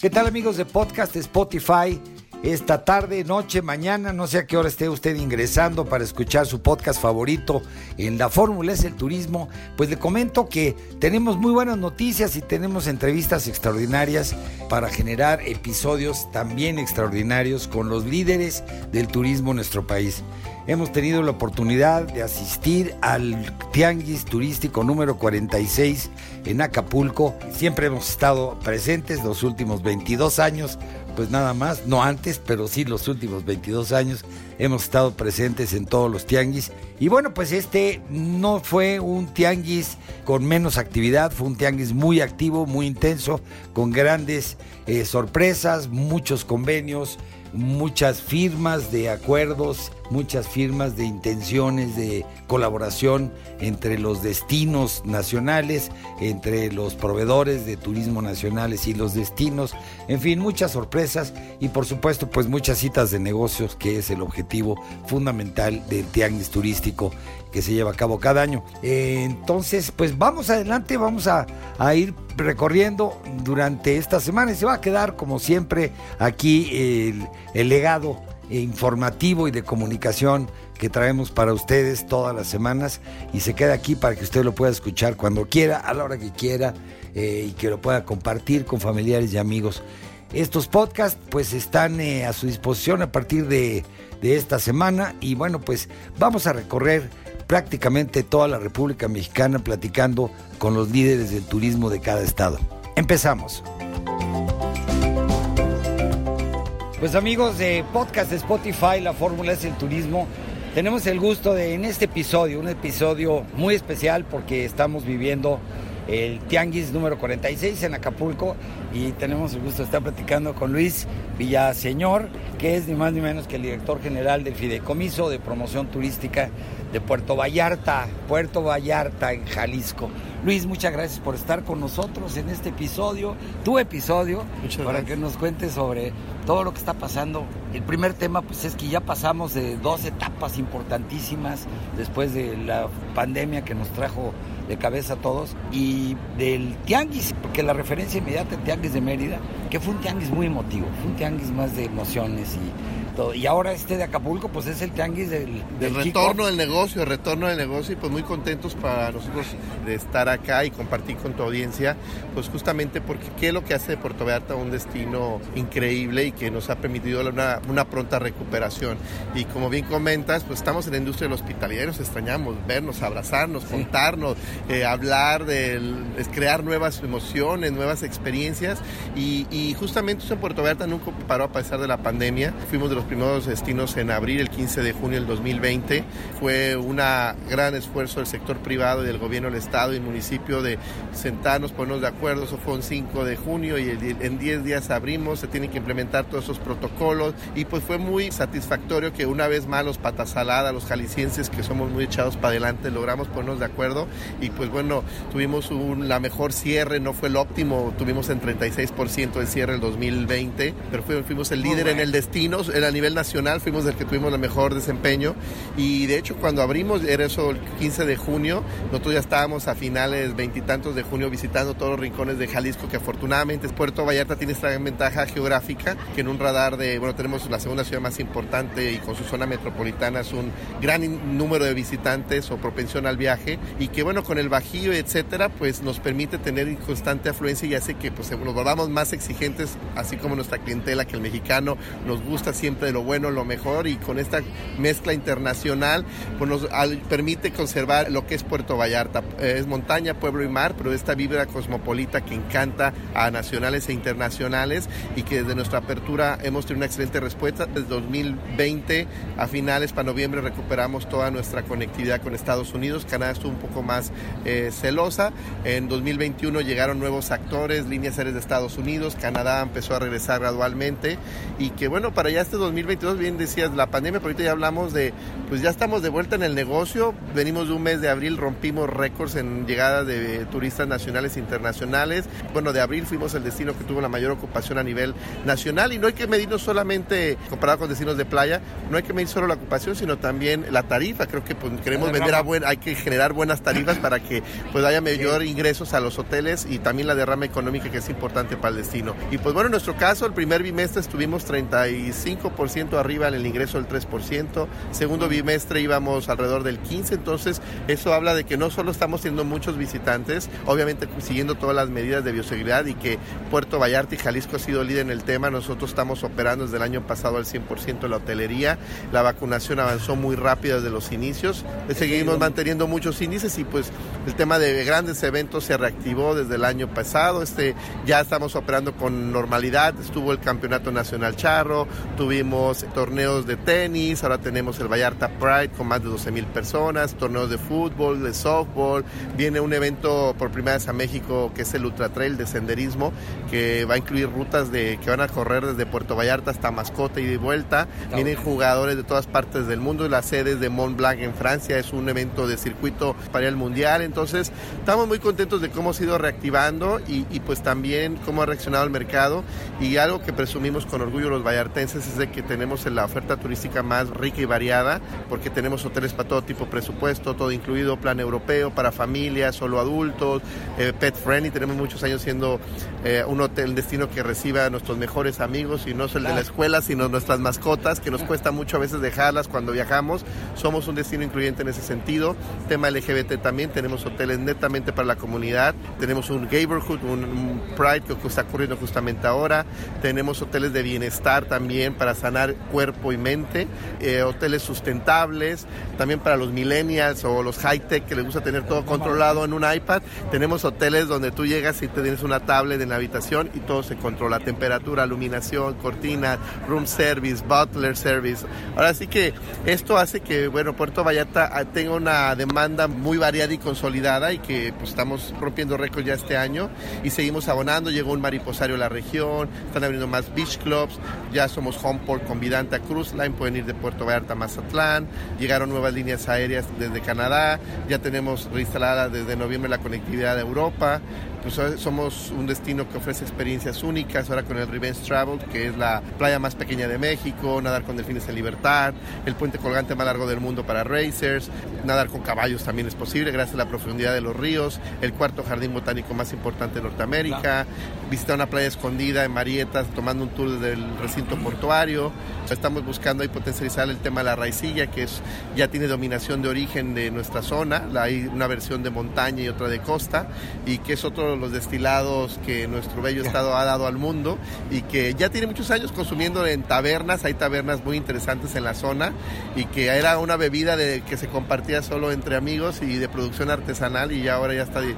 ¿Qué tal amigos de podcast Spotify? Esta tarde, noche, mañana, no sé a qué hora esté usted ingresando para escuchar su podcast favorito en la Fórmula es el turismo, pues le comento que tenemos muy buenas noticias y tenemos entrevistas extraordinarias para generar episodios también extraordinarios con los líderes del turismo en nuestro país hemos tenido la oportunidad de asistir al Tianguis Turístico número 46 en Acapulco. Siempre hemos estado presentes los últimos 22 años, pues nada más, no antes, pero sí los últimos 22 años hemos estado presentes en todos los tianguis. Y bueno, pues este no fue un tianguis con menos actividad, fue un tianguis muy activo, muy intenso, con grandes eh, sorpresas, muchos convenios muchas firmas de acuerdos, muchas firmas de intenciones de colaboración entre los destinos nacionales, entre los proveedores de turismo nacionales y los destinos, en fin, muchas sorpresas y por supuesto pues muchas citas de negocios que es el objetivo fundamental del tianguis turístico que se lleva a cabo cada año. entonces pues vamos adelante, vamos a, a ir recorriendo durante esta semana y se va a quedar como siempre aquí el, el legado informativo y de comunicación que traemos para ustedes todas las semanas y se queda aquí para que usted lo pueda escuchar cuando quiera, a la hora que quiera eh, y que lo pueda compartir con familiares y amigos. Estos podcasts pues están eh, a su disposición a partir de, de esta semana y bueno pues vamos a recorrer prácticamente toda la República Mexicana platicando con los líderes del turismo de cada estado. Empezamos. Pues amigos de podcast Spotify, la fórmula es el turismo. Tenemos el gusto de en este episodio, un episodio muy especial porque estamos viviendo el Tianguis número 46 en Acapulco y tenemos el gusto de estar platicando con Luis Villaseñor, que es ni más ni menos que el director general del Fideicomiso de Promoción Turística de Puerto Vallarta, Puerto Vallarta en Jalisco. Luis, muchas gracias por estar con nosotros en este episodio, tu episodio, para que nos cuentes sobre todo lo que está pasando. El primer tema pues es que ya pasamos de dos etapas importantísimas después de la pandemia que nos trajo de cabeza a todos y del tianguis, porque la referencia inmediata del tianguis de Mérida, que fue un tianguis muy emotivo, fue un tianguis más de emociones y y ahora este de Acapulco, pues es el tianguis del, del retorno del negocio, el retorno del negocio, y pues muy contentos para nosotros de estar acá y compartir con tu audiencia, pues justamente porque qué es lo que hace de Puerto Vallarta un destino increíble y que nos ha permitido una, una pronta recuperación. Y como bien comentas, pues estamos en la industria del hospitalidad y nos extrañamos vernos, abrazarnos, contarnos, eh, hablar, de crear nuevas emociones, nuevas experiencias. Y, y justamente eso en Puerto Vallarta nunca paró a pesar de la pandemia. Fuimos de los primeros destinos en abril, el 15 de junio del 2020. Fue un gran esfuerzo del sector privado y del gobierno del Estado y municipio de sentarnos, ponernos de acuerdo. Eso fue un 5 de junio y en 10 días abrimos, se tienen que implementar todos esos protocolos y pues fue muy satisfactorio que una vez más los patasaladas, los jaliscienses que somos muy echados para adelante, logramos ponernos de acuerdo y pues bueno, tuvimos un, la mejor cierre, no fue el óptimo, tuvimos en 36% de cierre el 2020, pero fuimos el líder en el destino, era nivel nacional fuimos el que tuvimos el mejor desempeño. Y de hecho cuando abrimos, era eso el 15 de junio, nosotros ya estábamos a finales veintitantos de junio visitando todos los rincones de Jalisco que afortunadamente Puerto Vallarta tiene esta ventaja geográfica que en un radar de, bueno, tenemos la segunda ciudad más importante y con su zona metropolitana es un gran número de visitantes o propensión al viaje y que bueno, con el bajío etcétera, pues nos permite tener constante afluencia y hace que pues nos volvamos más exigentes, así como nuestra clientela que el mexicano nos gusta siempre de lo bueno, lo mejor y con esta mezcla internacional pues nos permite conservar lo que es Puerto Vallarta. Es montaña, pueblo y mar, pero esta vibra cosmopolita que encanta a nacionales e internacionales y que desde nuestra apertura hemos tenido una excelente respuesta. Desde 2020 a finales para noviembre recuperamos toda nuestra conectividad con Estados Unidos. Canadá estuvo un poco más eh, celosa. En 2021 llegaron nuevos actores, líneas aéreas de Estados Unidos. Canadá empezó a regresar gradualmente y que bueno, para ya este 2021 2022, bien decías, la pandemia, pero ahorita ya hablamos de, pues ya estamos de vuelta en el negocio, venimos de un mes de abril, rompimos récords en llegada de turistas nacionales e internacionales. Bueno, de abril fuimos el destino que tuvo la mayor ocupación a nivel nacional y no hay que medirnos solamente, comparado con destinos de playa, no hay que medir solo la ocupación, sino también la tarifa. Creo que pues, queremos vender a buen, hay que generar buenas tarifas para que pues haya mayor ingresos a los hoteles y también la derrama económica que es importante para el destino. Y pues bueno, en nuestro caso, el primer bimestre estuvimos 35% arriba en el ingreso del 3%, segundo bimestre íbamos alrededor del 15%, entonces eso habla de que no solo estamos teniendo muchos visitantes, obviamente siguiendo todas las medidas de bioseguridad y que Puerto Vallarta y Jalisco ha sido líder en el tema, nosotros estamos operando desde el año pasado al 100% de la hotelería, la vacunación avanzó muy rápido desde los inicios, seguimos manteniendo muchos índices y pues el tema de grandes eventos se reactivó desde el año pasado, este ya estamos operando con normalidad, estuvo el Campeonato Nacional Charro, tuvimos torneos de tenis, ahora tenemos el Vallarta Pride con más de 12 mil personas, torneos de fútbol, de softball, viene un evento por primera vez a México que es el Ultra Trail de senderismo, que va a incluir rutas de que van a correr desde Puerto Vallarta hasta Mascota y de vuelta, vienen jugadores de todas partes del mundo, la sede de Mont Blanc en Francia es un evento de circuito para el mundial, entonces estamos muy contentos de cómo ha ido reactivando y, y pues también cómo ha reaccionado el mercado. Y algo que presumimos con orgullo los vallartenses es de que tenemos la oferta turística más rica y variada, porque tenemos hoteles para todo tipo de presupuesto, todo incluido, plan europeo, para familias, solo adultos, eh, pet friendly, tenemos muchos años siendo eh, un hotel, destino que reciba a nuestros mejores amigos y no es el de la escuela, sino nuestras mascotas, que nos cuesta mucho a veces dejarlas cuando viajamos. Somos un destino incluyente en ese sentido. Tema LGBT también, tenemos hoteles netamente para la comunidad, tenemos un neighborhood, un, un Pride que está ocurriendo justamente ahora, tenemos hoteles de bienestar también para sanar cuerpo y mente, eh, hoteles sustentables, también para los millennials o los high-tech que les gusta tener todo controlado en un iPad. Tenemos hoteles donde tú llegas y te tienes una tablet en la habitación y todo se controla, temperatura, iluminación, cortina, room service, butler service. Ahora sí que esto hace que, bueno, Puerto Vallarta ah, tenga una demanda muy variada y consolidada y que pues, estamos rompiendo récords ya este año y seguimos abonando. Llegó un mariposario a la región, están abriendo más beach clubs, ya somos homeport con Vidanta Cruise Line, pueden ir de Puerto Vallarta a Mazatlán, llegaron nuevas líneas aéreas desde Canadá, ya tenemos reinstalada desde noviembre la conectividad de Europa, pues somos un destino que ofrece experiencias únicas, ahora con el Revenge Travel, que es la playa más pequeña de México, nadar con delfines en libertad, el puente colgante más largo del mundo para racers, nadar con caballos también es posible gracias a la profundidad de los ríos, el cuarto jardín botánico más importante de Norteamérica, visitar una playa escondida en Marietas, tomando un tour del recinto portuario, estamos buscando ahí potencializar el tema de la raicilla, que es, ya tiene dominación de origen de nuestra zona, hay una versión de montaña y otra de costa, y que es otro de los destilados que nuestro bello estado ha dado al mundo y que ya tiene muchos años consumiendo en tabernas, hay tabernas muy interesantes en la zona y que era una bebida de, que se compartía solo entre amigos y de producción artesanal y ya ahora ya está de,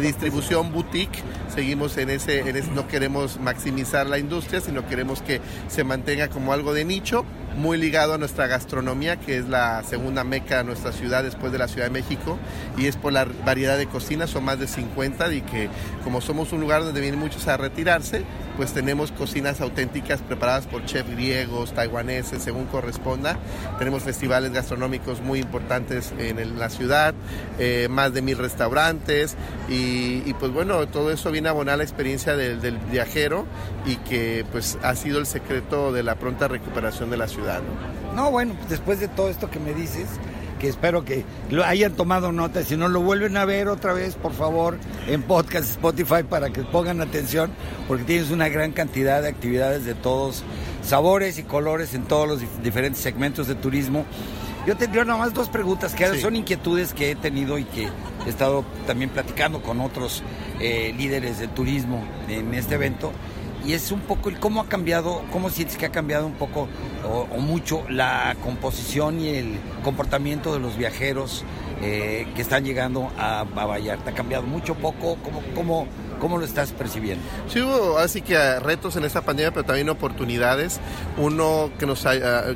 distribución boutique, seguimos en ese, en ese, no queremos maximizar la industria, sino queremos que se mantenga como algo de nicho muy ligado a nuestra gastronomía, que es la segunda meca de nuestra ciudad después de la Ciudad de México, y es por la variedad de cocinas, son más de 50, y que como somos un lugar donde vienen muchos a retirarse, pues tenemos cocinas auténticas preparadas por chefs griegos, taiwaneses, según corresponda. Tenemos festivales gastronómicos muy importantes en la ciudad, eh, más de mil restaurantes, y, pues bueno, todo eso viene a abonar la experiencia del, viajero y que pues ha sido el secreto de la pronta recuperación de la ciudad. ¿no? bueno, después de todo esto que me dices, que espero que lo hayan tomado nota, si no lo vuelven a ver otra vez, por favor, en podcast Spotify para que pongan atención, porque tienes una gran cantidad de actividades de todos sabores y colores en todos los diferentes segmentos de turismo. Yo tendría nada más dos preguntas que son inquietudes que he tenido y que he estado también platicando con otros eh, líderes del turismo en este evento y es un poco el cómo ha cambiado, cómo sientes que ha cambiado un poco o, mucho la composición y el comportamiento de los viajeros eh, que están llegando a, Vallarta? ¿Ha cambiado mucho, poco? ¿Cómo, cómo, ¿Cómo lo estás percibiendo? Sí, hubo así que retos en esta pandemia, pero también oportunidades. Uno que, nos,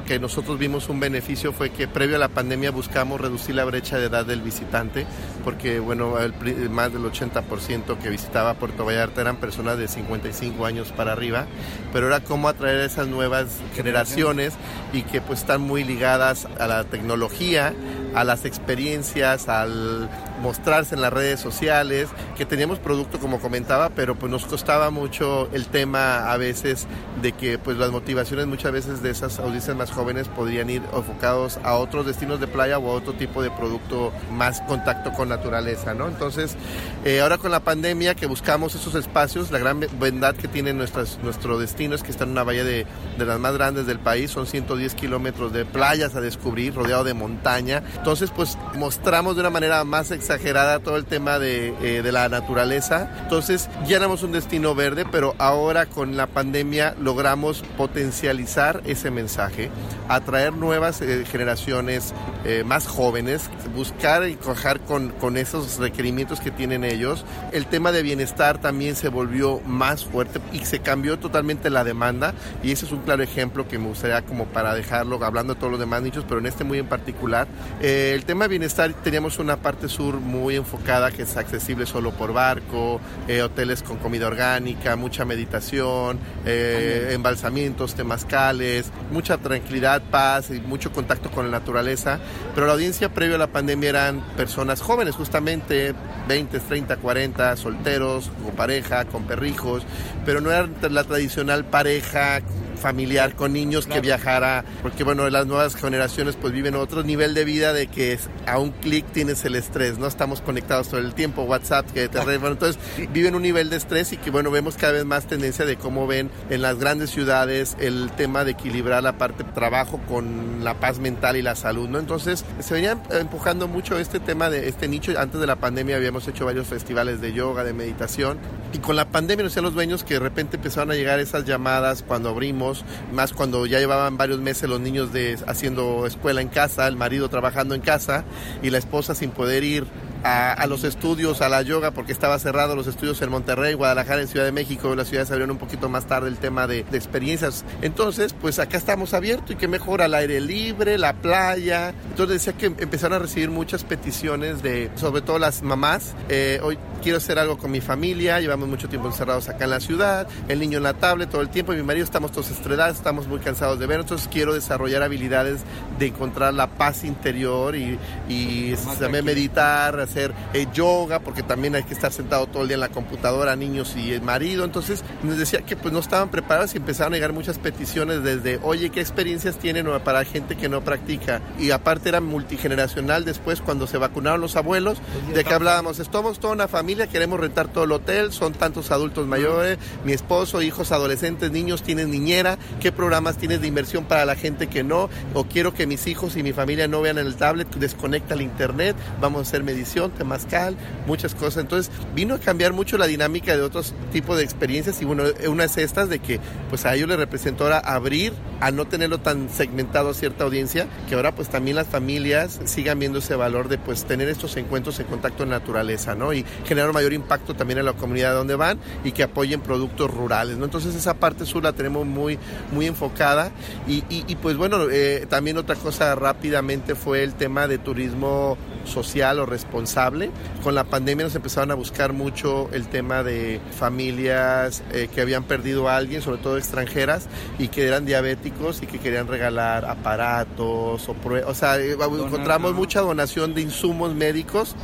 que nosotros vimos un beneficio fue que previo a la pandemia buscamos reducir la brecha de edad del visitante, porque bueno, el, más del 80% que visitaba Puerto Vallarta eran personas de 55 años para arriba, pero era cómo atraer a esas nuevas generaciones y que pues están muy ligadas a la tecnología, a las experiencias, al mostrarse en las redes sociales, que teníamos producto como comentaba, pero pues nos costaba mucho el tema a veces de que pues las motivaciones muchas veces de esas audiencias más jóvenes podrían ir enfocados a otros destinos de playa o a otro tipo de producto más contacto con naturaleza, ¿no? Entonces, eh, ahora con la pandemia que buscamos esos espacios, la gran bondad que tiene nuestras, nuestro destino es que está en una bahía de, de las más grandes del país, son 110 kilómetros de playas a descubrir, rodeado de montaña. Entonces, pues mostramos de una manera más exagerada todo el tema de, eh, de la naturaleza. Entonces ya éramos un destino verde, pero ahora con la pandemia logramos potencializar ese mensaje, atraer nuevas eh, generaciones eh, más jóvenes, buscar y cojar con, con esos requerimientos que tienen ellos. El tema de bienestar también se volvió más fuerte y se cambió totalmente la demanda y ese es un claro ejemplo que me gustaría como para dejarlo hablando de todos los demás nichos, pero en este muy en particular. el tema de bienestar teníamos una parte sur muy enfocada que es accesible solo por barco, eh, hoteles con comida orgánica, mucha meditación, eh, embalsamientos, temazcales, mucha tranquilidad, paz y mucho contacto con la naturaleza. Pero la audiencia previo a la pandemia eran personas jóvenes, justamente 20, 30, 40, solteros, con pareja, con perrijos, pero no era la tradicional pareja familiar con niños que viajara, porque bueno, las nuevas generaciones pues viven otro nivel de vida de que a un clic tienes el estrés, no estamos conectados todo el tiempo, WhatsApp, que te bueno, entonces viven un nivel de estrés y que bueno, vemos cada vez más tendencia de cómo ven en las grandes ciudades el tema de equilibrar la parte de trabajo con la paz mental y la salud, ¿no? Entonces se venía empujando mucho este tema de este nicho, antes de la pandemia habíamos hecho varios festivales de yoga, de meditación y con la pandemia, no sé, los dueños que de repente empezaron a llegar esas llamadas cuando abrimos más cuando ya llevaban varios meses los niños de, haciendo escuela en casa, el marido trabajando en casa y la esposa sin poder ir a, los estudios, a la yoga, porque estaba cerrado los estudios en Monterrey, Guadalajara, en Ciudad de México, las ciudades abrieron un poquito más tarde el tema de, experiencias. Entonces, pues acá estamos abiertos y que mejor al aire libre, la playa. Entonces decía que empezaron a recibir muchas peticiones de, sobre todo las mamás, eh, hoy quiero hacer algo con mi familia, llevamos mucho tiempo encerrados acá en la ciudad, el niño en la tablet todo el tiempo, y mi marido estamos todos estresados, estamos muy cansados de ver, entonces quiero desarrollar habilidades de encontrar la paz interior y, y también meditar, hacer eh, yoga, porque también hay que estar sentado todo el día en la computadora, niños y el marido. Entonces nos decía que pues no estaban preparados y empezaron a llegar muchas peticiones desde, oye, ¿qué experiencias tienen para gente que no practica? Y aparte era multigeneracional después cuando se vacunaron los abuelos, de que hablábamos, estamos toda una familia, queremos rentar todo el hotel, son tantos adultos mayores, mi esposo, hijos, adolescentes, niños, tienes niñera, ¿qué programas tienes de inversión para la gente que no? O quiero que mis hijos y mi familia no vean en el tablet, desconecta el internet, vamos a hacer medición temazcal, muchas cosas. Entonces vino a cambiar mucho la dinámica de otros tipos de experiencias y bueno, una es estas de que pues a ellos les representó ahora abrir a no tenerlo tan segmentado a cierta audiencia, que ahora pues también las familias sigan viendo ese valor de pues tener estos encuentros en contacto con naturaleza, ¿no? Y generar mayor impacto también en la comunidad donde van y que apoyen productos rurales, ¿no? Entonces esa parte sur la tenemos muy, muy enfocada y, y, pues bueno, eh, también otra cosa rápidamente fue el tema de turismo social o responsable. Con la pandemia nos empezaron a buscar mucho el tema de familias eh, que habían perdido a alguien, sobre todo extranjeras, y que eran diabéticos y que querían regalar aparatos o pruebas. O sea, eh, encontramos mucha donación de insumos médicos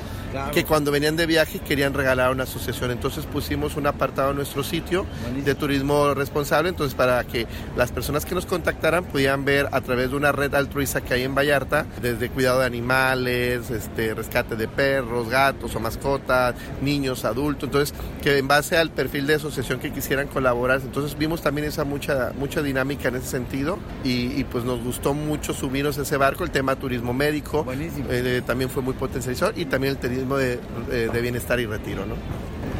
que cuando venían de viaje querían regalar a una asociación. Entonces pusimos un apartado en nuestro sitio de turismo responsable, entonces para que las personas que nos contactaran pudieran ver a través de una red altruista que hay en Vallarta, desde cuidado de animales, este, rescate de perros, gatos o mascotas, niños, adultos, entonces que en base al perfil de asociación que quisieran colaborar, entonces vimos también esa mucha, mucha dinámica en ese sentido y, pues nos gustó mucho subirnos ese barco, el tema turismo médico eh, también fue muy potencializado y también el turismo de, bienestar y retiro, ¿no?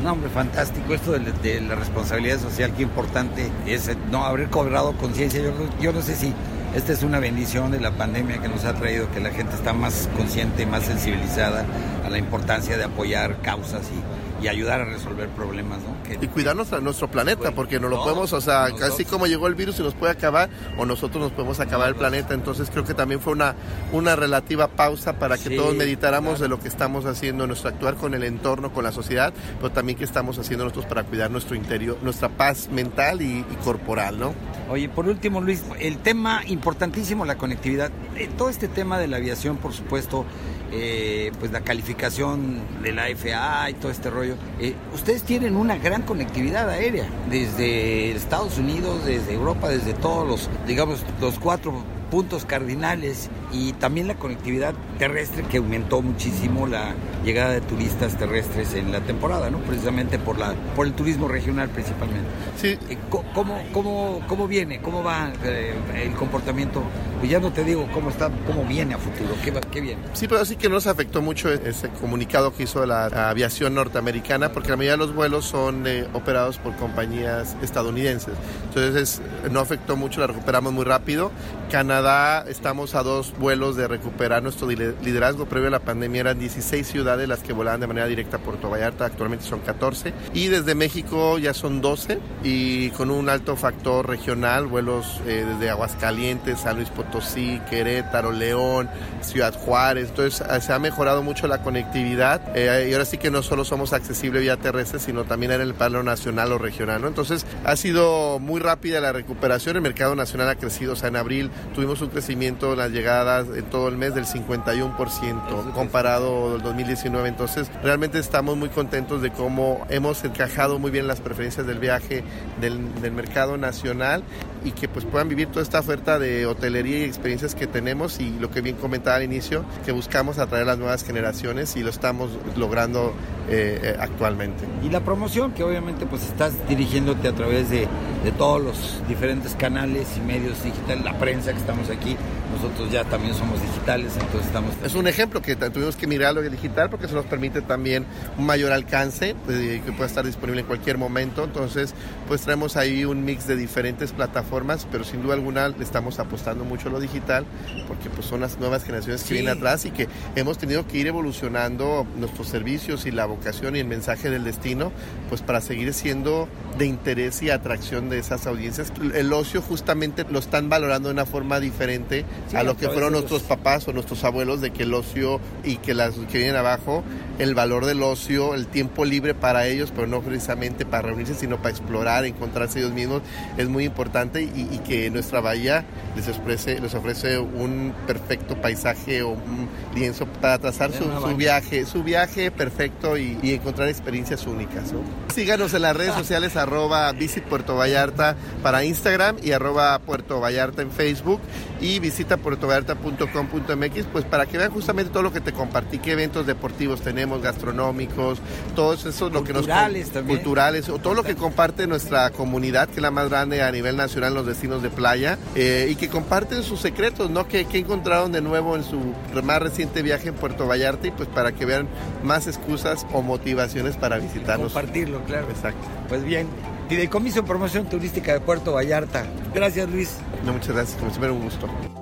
No, hombre, fantástico esto de, la responsabilidad social, qué importante es no haber cobrado conciencia. Yo no sé si esta es una bendición de la pandemia que nos ha traído que la gente está más consciente, más sensibilizada a la importancia de apoyar causas y y ayudar a resolver problemas, ¿no? y cuidar nuestra, nuestro planeta, porque no lo podemos, o sea, casi como llegó el virus y nos puede acabar, o nosotros nos podemos acabar el planeta. Entonces creo que también fue una, una relativa pausa para que todos meditáramos de lo que estamos haciendo, nuestro actuar con el entorno, con la sociedad, pero también que estamos haciendo nosotros para cuidar nuestro interior, nuestra paz mental y, corporal, ¿no? Oye, por último, Luis, el tema importantísimo, la conectividad. Eh, todo este tema de la aviación, por supuesto, eh, pues la calificación de la FAA y todo este rollo. Eh, ustedes tienen una gran conectividad aérea desde Estados Unidos, desde Europa, desde todos los, digamos, los cuatro puntos cardinales y también la conectividad terrestre que aumentó muchísimo la llegada de turistas terrestres en la temporada, ¿no? Precisamente por la por el turismo regional principalmente. Sí. Eh, ¿Cómo, cómo, cómo viene? ¿Cómo va eh, el comportamiento? Pues ya no te digo cómo está, cómo viene a futuro, qué, qué viene. Sí, pero sí que nos afectó mucho ese comunicado que hizo la aviación norteamericana, porque la mayoría de los vuelos son eh, operados por compañías estadounidenses. Entonces no afectó mucho, la recuperamos muy rápido. Canadá estamos a dos vuelos de recuperar nuestro liderazgo. Previo a la pandemia eran 16 ciudades las que volaban de manera directa a Puerto Vallarta, actualmente son 14. Y desde México ya son 12 y con un alto factor regional, vuelos eh, desde Aguascalientes, San Luis Potosí, Querétaro, León, Ciudad Juárez. Entonces eh, se ha mejorado mucho la conectividad eh, y ahora sí que no solo somos accesibles vía terrestre, sino también en el plano nacional o regional. Entonces ha sido muy rápida la recuperación, el mercado nacional ha crecido, o sea, en abril tuvimos un crecimiento en las en todo el mes del 51% comparado al 2019. Entonces, realmente estamos muy contentos de cómo hemos encajado muy bien las preferencias del viaje del, del mercado nacional y que pues puedan vivir toda esta oferta de hotelería y experiencias que tenemos y lo que bien comentaba al inicio, que buscamos atraer a las nuevas generaciones y lo estamos logrando eh, eh, actualmente. Y la promoción, que obviamente pues estás dirigiéndote a través de, de todos los diferentes canales y medios digitales, la prensa que estamos aquí, nosotros ya también somos digitales, entonces estamos... Es un ejemplo que tuvimos que mirar lo digital porque eso nos permite también un mayor alcance, pues, que pueda estar disponible en cualquier momento, entonces pues traemos ahí un mix de diferentes plataformas, pero sin duda alguna le estamos apostando mucho a lo digital porque pues son las nuevas generaciones que vienen atrás y que hemos tenido que ir evolucionando nuestros servicios y la vocación y el mensaje del destino, pues para seguir siendo de interés y atracción de esas audiencias. El ocio justamente lo están valorando de una forma diferente a lo que fueron nuestros papás o nuestros abuelos, de que el ocio y que las que vienen abajo, el valor del ocio, el tiempo libre para ellos, pero no precisamente para reunirse, sino para explorar, encontrarse ellos mismos, es muy importante y, que nuestra bahía les ofrece, les ofrece un perfecto paisaje o un lienzo para trazar su, viaje, su viaje perfecto y, encontrar experiencias únicas. Síganos en las redes sociales arroba Visit Puerto Vallarta para Instagram y arroba Puerto Vallarta en Facebook y visita puertovallarta.com.mx pues para que vean justamente todo lo que te compartí, qué eventos deportivos tenemos, gastronómicos, todos esos lo que nos también. culturales o todo lo que comparte nuestra comunidad que es la más grande a nivel nacional los destinos de playa eh, y que comparten sus secretos, ¿no? Que, que encontraron de nuevo en su más reciente viaje en Puerto Vallarta y pues para que vean más excusas o motivaciones para visitarnos. Compartirlo, claro. Exacto. Pues bien, Fideicomiso Promoción Turística de Puerto Vallarta. Gracias, Luis. No, muchas gracias, como siempre, un gusto.